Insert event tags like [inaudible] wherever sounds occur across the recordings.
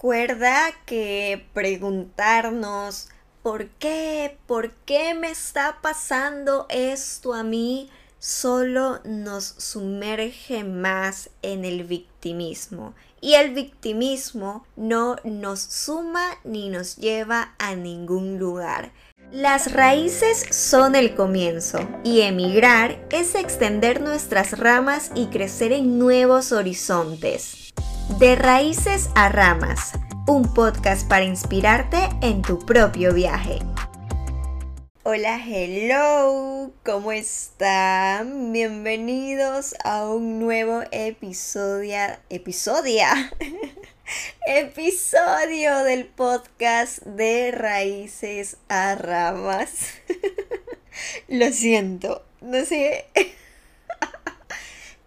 Recuerda que preguntarnos ¿por qué? ¿Por qué me está pasando esto a mí? Solo nos sumerge más en el victimismo. Y el victimismo no nos suma ni nos lleva a ningún lugar. Las raíces son el comienzo y emigrar es extender nuestras ramas y crecer en nuevos horizontes. De raíces a ramas un podcast para inspirarte en tu propio viaje. Hola, hello, ¿cómo están? Bienvenidos a un nuevo episodio, episodia, [laughs] episodio del podcast de Raíces a Ramas. [laughs] Lo siento, no sé.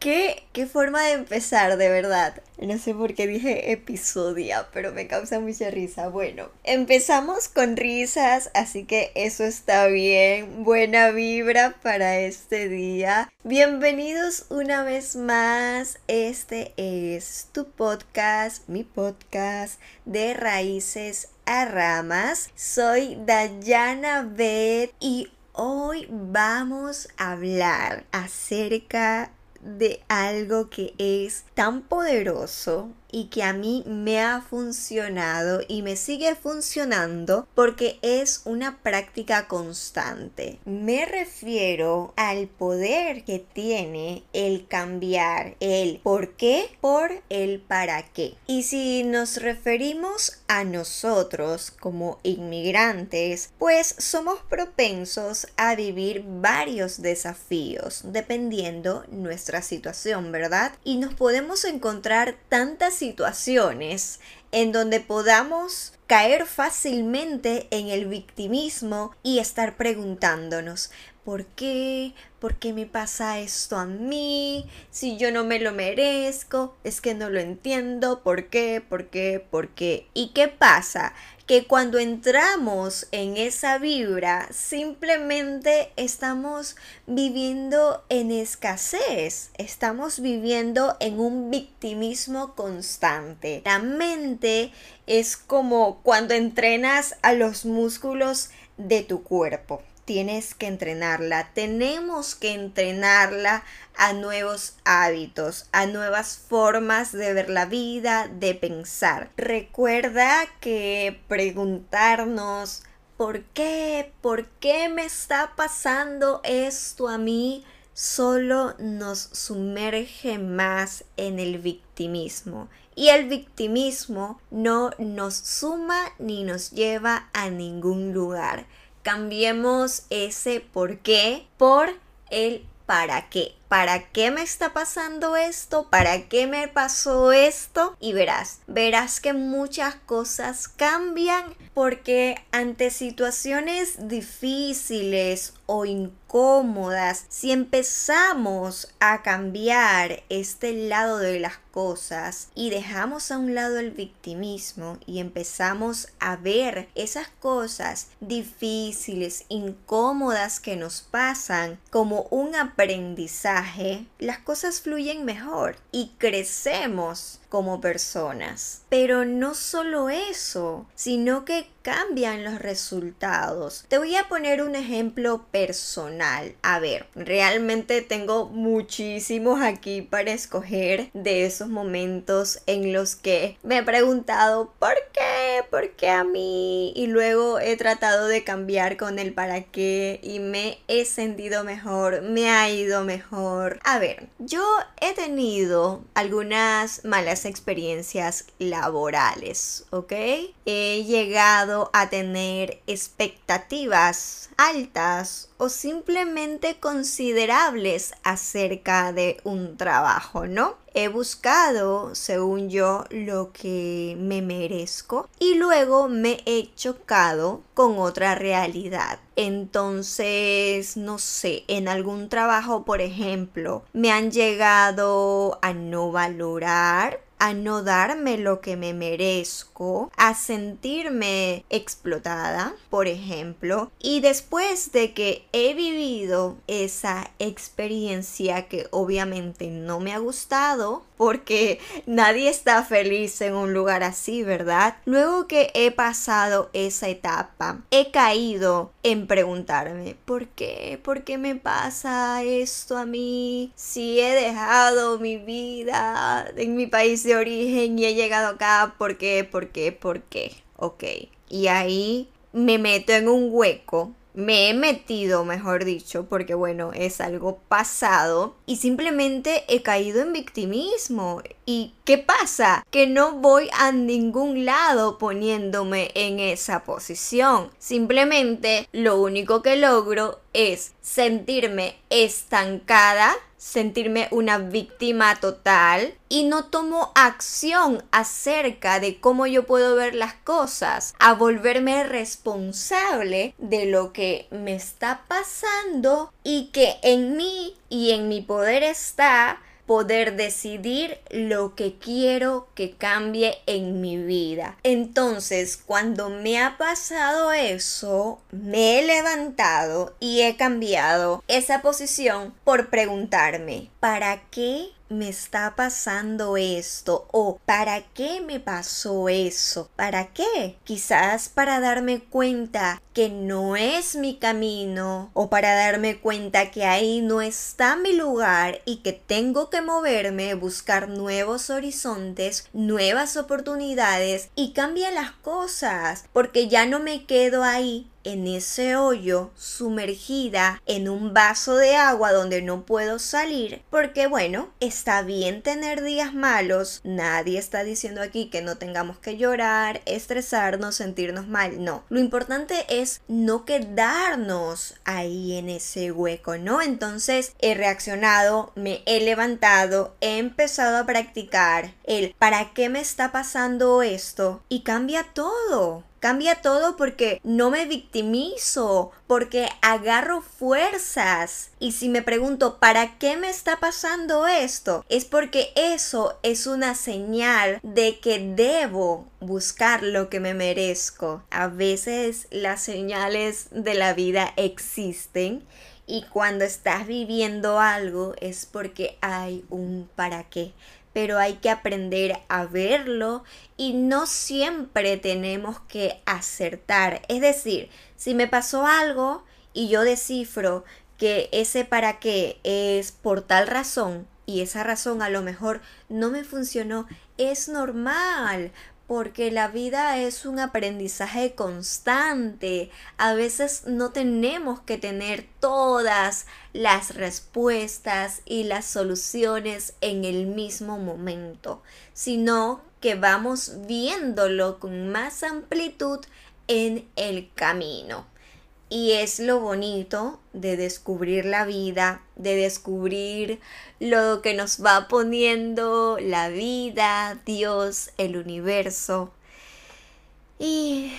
¿Qué, ¿Qué forma de empezar, de verdad? No sé por qué dije episodia, pero me causa mucha risa. Bueno, empezamos con risas, así que eso está bien. Buena vibra para este día. Bienvenidos una vez más. Este es tu podcast, mi podcast de raíces a ramas. Soy Dayana Beth y hoy vamos a hablar acerca de algo que es tan poderoso y que a mí me ha funcionado y me sigue funcionando porque es una práctica constante. Me refiero al poder que tiene el cambiar el por qué por el para qué. Y si nos referimos a nosotros como inmigrantes, pues somos propensos a vivir varios desafíos dependiendo nuestra situación, ¿verdad? Y nos podemos encontrar tantas situaciones en donde podamos caer fácilmente en el victimismo y estar preguntándonos, ¿por qué? ¿Por qué me pasa esto a mí? Si yo no me lo merezco, es que no lo entiendo, ¿por qué? ¿Por qué? ¿Por qué? ¿Y qué pasa? que cuando entramos en esa vibra simplemente estamos viviendo en escasez, estamos viviendo en un victimismo constante. La mente es como cuando entrenas a los músculos de tu cuerpo tienes que entrenarla, tenemos que entrenarla a nuevos hábitos, a nuevas formas de ver la vida, de pensar. Recuerda que preguntarnos ¿por qué? ¿Por qué me está pasando esto a mí? solo nos sumerge más en el victimismo. Y el victimismo no nos suma ni nos lleva a ningún lugar. Cambiemos ese por qué por el para qué. ¿Para qué me está pasando esto? ¿Para qué me pasó esto? Y verás, verás que muchas cosas cambian porque ante situaciones difíciles o incómodas, si empezamos a cambiar este lado de las cosas y dejamos a un lado el victimismo y empezamos a ver esas cosas difíciles, incómodas que nos pasan como un aprendizaje, las cosas fluyen mejor y crecemos como personas. Pero no solo eso, sino que cambian los resultados. Te voy a poner un ejemplo personal. A ver, realmente tengo muchísimos aquí para escoger de esos momentos en los que me he preguntado ¿por qué? ¿Por qué a mí? Y luego he tratado de cambiar con el para qué y me he sentido mejor, me ha ido mejor. A ver, yo he tenido algunas malas experiencias laborales, ¿ok? He llegado a tener expectativas altas o simplemente considerables acerca de un trabajo, ¿no? He buscado, según yo, lo que me merezco y luego me he chocado con otra realidad. Entonces, no sé, en algún trabajo, por ejemplo, me han llegado a no valorar a no darme lo que me merezco, a sentirme explotada, por ejemplo, y después de que he vivido esa experiencia que obviamente no me ha gustado, porque [laughs] nadie está feliz en un lugar así, ¿verdad? Luego que he pasado esa etapa, he caído en preguntarme, ¿por qué? ¿Por qué me pasa esto a mí? Si he dejado mi vida en mi país de origen y he llegado acá, ¿por qué? ¿Por qué? ¿Por qué? Ok. Y ahí me meto en un hueco me he metido, mejor dicho, porque bueno, es algo pasado y simplemente he caído en victimismo. ¿Y qué pasa? Que no voy a ningún lado poniéndome en esa posición. Simplemente lo único que logro es sentirme estancada sentirme una víctima total y no tomo acción acerca de cómo yo puedo ver las cosas, a volverme responsable de lo que me está pasando y que en mí y en mi poder está poder decidir lo que quiero que cambie en mi vida. Entonces, cuando me ha pasado eso, me he levantado y he cambiado esa posición por preguntarme, ¿para qué me está pasando esto o para qué me pasó eso, para qué, quizás para darme cuenta que no es mi camino o para darme cuenta que ahí no está mi lugar y que tengo que moverme, buscar nuevos horizontes, nuevas oportunidades y cambiar las cosas porque ya no me quedo ahí en ese hoyo sumergida en un vaso de agua donde no puedo salir porque bueno está bien tener días malos. Nadie está diciendo aquí que no tengamos que llorar estresarnos sentirnos mal. No. Lo importante es no quedarnos ahí en ese hueco no entonces he reaccionado me he levantado he empezado a practicar el para qué me está pasando esto y cambia todo Cambia todo porque no me victimizo, porque agarro fuerzas. Y si me pregunto, ¿para qué me está pasando esto? Es porque eso es una señal de que debo buscar lo que me merezco. A veces las señales de la vida existen y cuando estás viviendo algo es porque hay un para qué pero hay que aprender a verlo y no siempre tenemos que acertar. Es decir, si me pasó algo y yo descifro que ese para qué es por tal razón y esa razón a lo mejor no me funcionó, es normal porque la vida es un aprendizaje constante. A veces no tenemos que tener todas las respuestas y las soluciones en el mismo momento, sino que vamos viéndolo con más amplitud en el camino. Y es lo bonito de descubrir la vida, de descubrir lo que nos va poniendo la vida, Dios, el universo. Y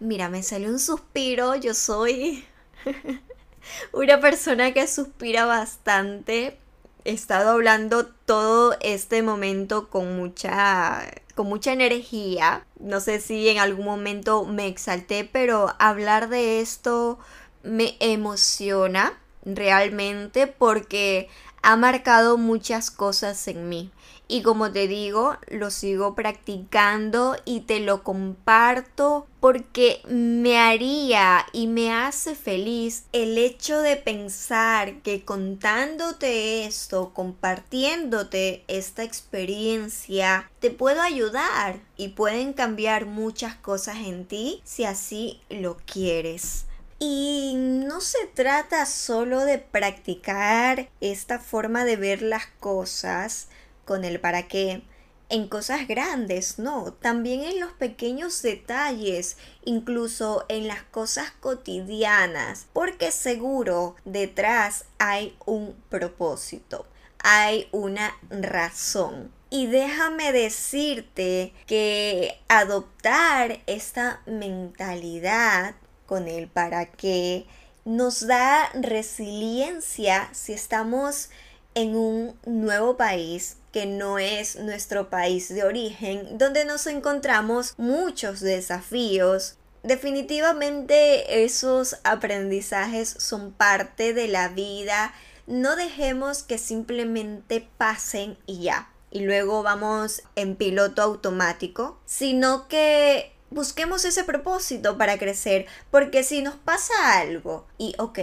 mira, me salió un suspiro, yo soy [laughs] una persona que suspira bastante. He estado hablando todo este momento con mucha con mucha energía. No sé si en algún momento me exalté, pero hablar de esto me emociona realmente porque ha marcado muchas cosas en mí. Y como te digo, lo sigo practicando y te lo comparto porque me haría y me hace feliz el hecho de pensar que contándote esto, compartiéndote esta experiencia, te puedo ayudar y pueden cambiar muchas cosas en ti si así lo quieres. Y no se trata solo de practicar esta forma de ver las cosas, con el para qué en cosas grandes, no, también en los pequeños detalles, incluso en las cosas cotidianas, porque seguro detrás hay un propósito, hay una razón. Y déjame decirte que adoptar esta mentalidad con el para qué nos da resiliencia si estamos en un nuevo país que no es nuestro país de origen, donde nos encontramos muchos desafíos. Definitivamente esos aprendizajes son parte de la vida. No dejemos que simplemente pasen y ya. y luego vamos en piloto automático, sino que busquemos ese propósito para crecer, porque si nos pasa algo y ok,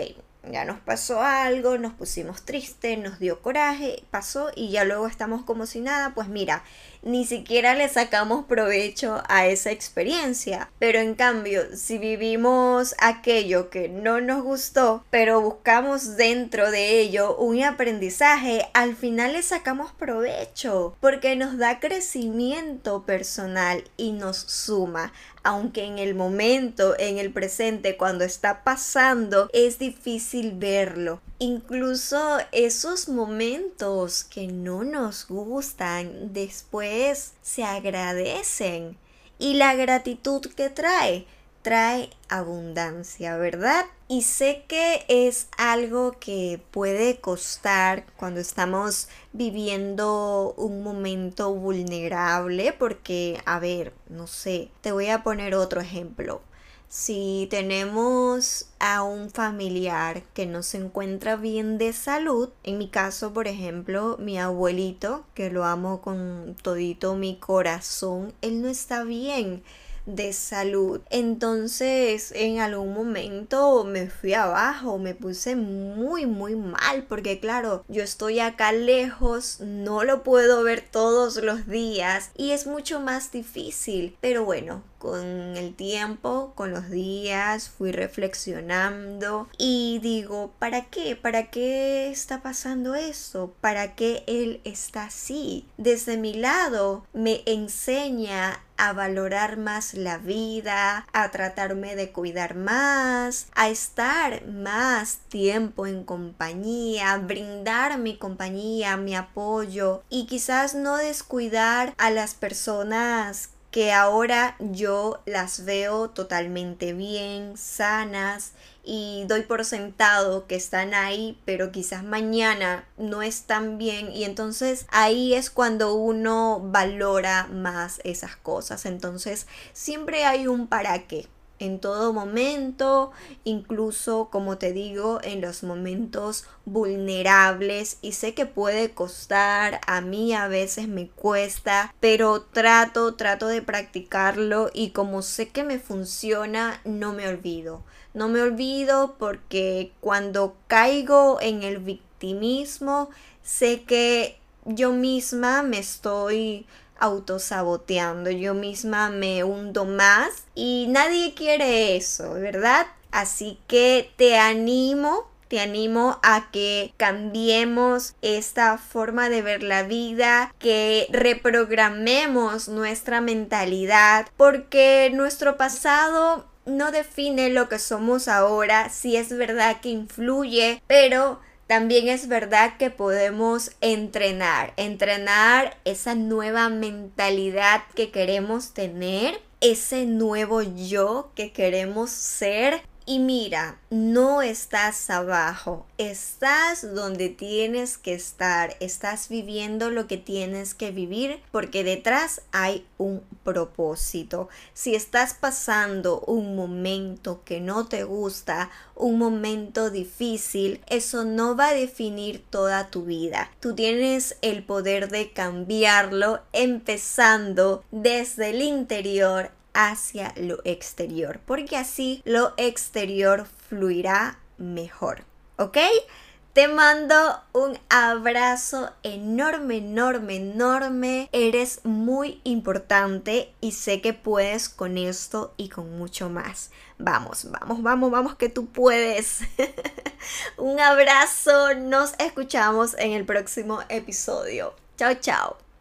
ya nos pasó algo, nos pusimos tristes, nos dio coraje, pasó y ya luego estamos como si nada, pues mira, ni siquiera le sacamos provecho a esa experiencia. Pero en cambio, si vivimos aquello que no nos gustó, pero buscamos dentro de ello un aprendizaje, al final le sacamos provecho porque nos da crecimiento personal y nos suma aunque en el momento, en el presente, cuando está pasando, es difícil verlo. Incluso esos momentos que no nos gustan después se agradecen. Y la gratitud que trae trae abundancia, ¿verdad? Y sé que es algo que puede costar cuando estamos viviendo un momento vulnerable porque, a ver, no sé, te voy a poner otro ejemplo. Si tenemos a un familiar que no se encuentra bien de salud, en mi caso, por ejemplo, mi abuelito, que lo amo con todito mi corazón, él no está bien de salud. Entonces, en algún momento me fui abajo, me puse muy, muy mal, porque claro, yo estoy acá lejos, no lo puedo ver todos los días y es mucho más difícil. Pero bueno, con el tiempo, con los días, fui reflexionando y digo, ¿para qué? ¿Para qué está pasando eso? ¿Para qué él está así? Desde mi lado me enseña a valorar más la vida, a tratarme de cuidar más, a estar más tiempo en compañía, brindar mi compañía, mi apoyo y quizás no descuidar a las personas que ahora yo las veo totalmente bien, sanas y doy por sentado que están ahí, pero quizás mañana no están bien y entonces ahí es cuando uno valora más esas cosas. Entonces siempre hay un para qué en todo momento, incluso como te digo, en los momentos vulnerables y sé que puede costar, a mí a veces me cuesta, pero trato, trato de practicarlo y como sé que me funciona, no me olvido. No me olvido porque cuando caigo en el victimismo, sé que yo misma me estoy autosaboteando, yo misma me hundo más y nadie quiere eso, ¿verdad? Así que te animo te animo a que cambiemos esta forma de ver la vida, que reprogramemos nuestra mentalidad, porque nuestro pasado no define lo que somos ahora, si es verdad que influye, pero también es verdad que podemos entrenar, entrenar esa nueva mentalidad que queremos tener, ese nuevo yo que queremos ser y mira, no estás abajo, estás donde tienes que estar, estás viviendo lo que tienes que vivir porque detrás hay un propósito. Si estás pasando un momento que no te gusta, un momento difícil, eso no va a definir toda tu vida. Tú tienes el poder de cambiarlo empezando desde el interior hacia lo exterior, porque así lo exterior fluirá mejor. ¿Ok? Te mando un abrazo enorme, enorme, enorme. Eres muy importante y sé que puedes con esto y con mucho más. Vamos, vamos, vamos, vamos que tú puedes. [laughs] un abrazo. Nos escuchamos en el próximo episodio. Chao, chao.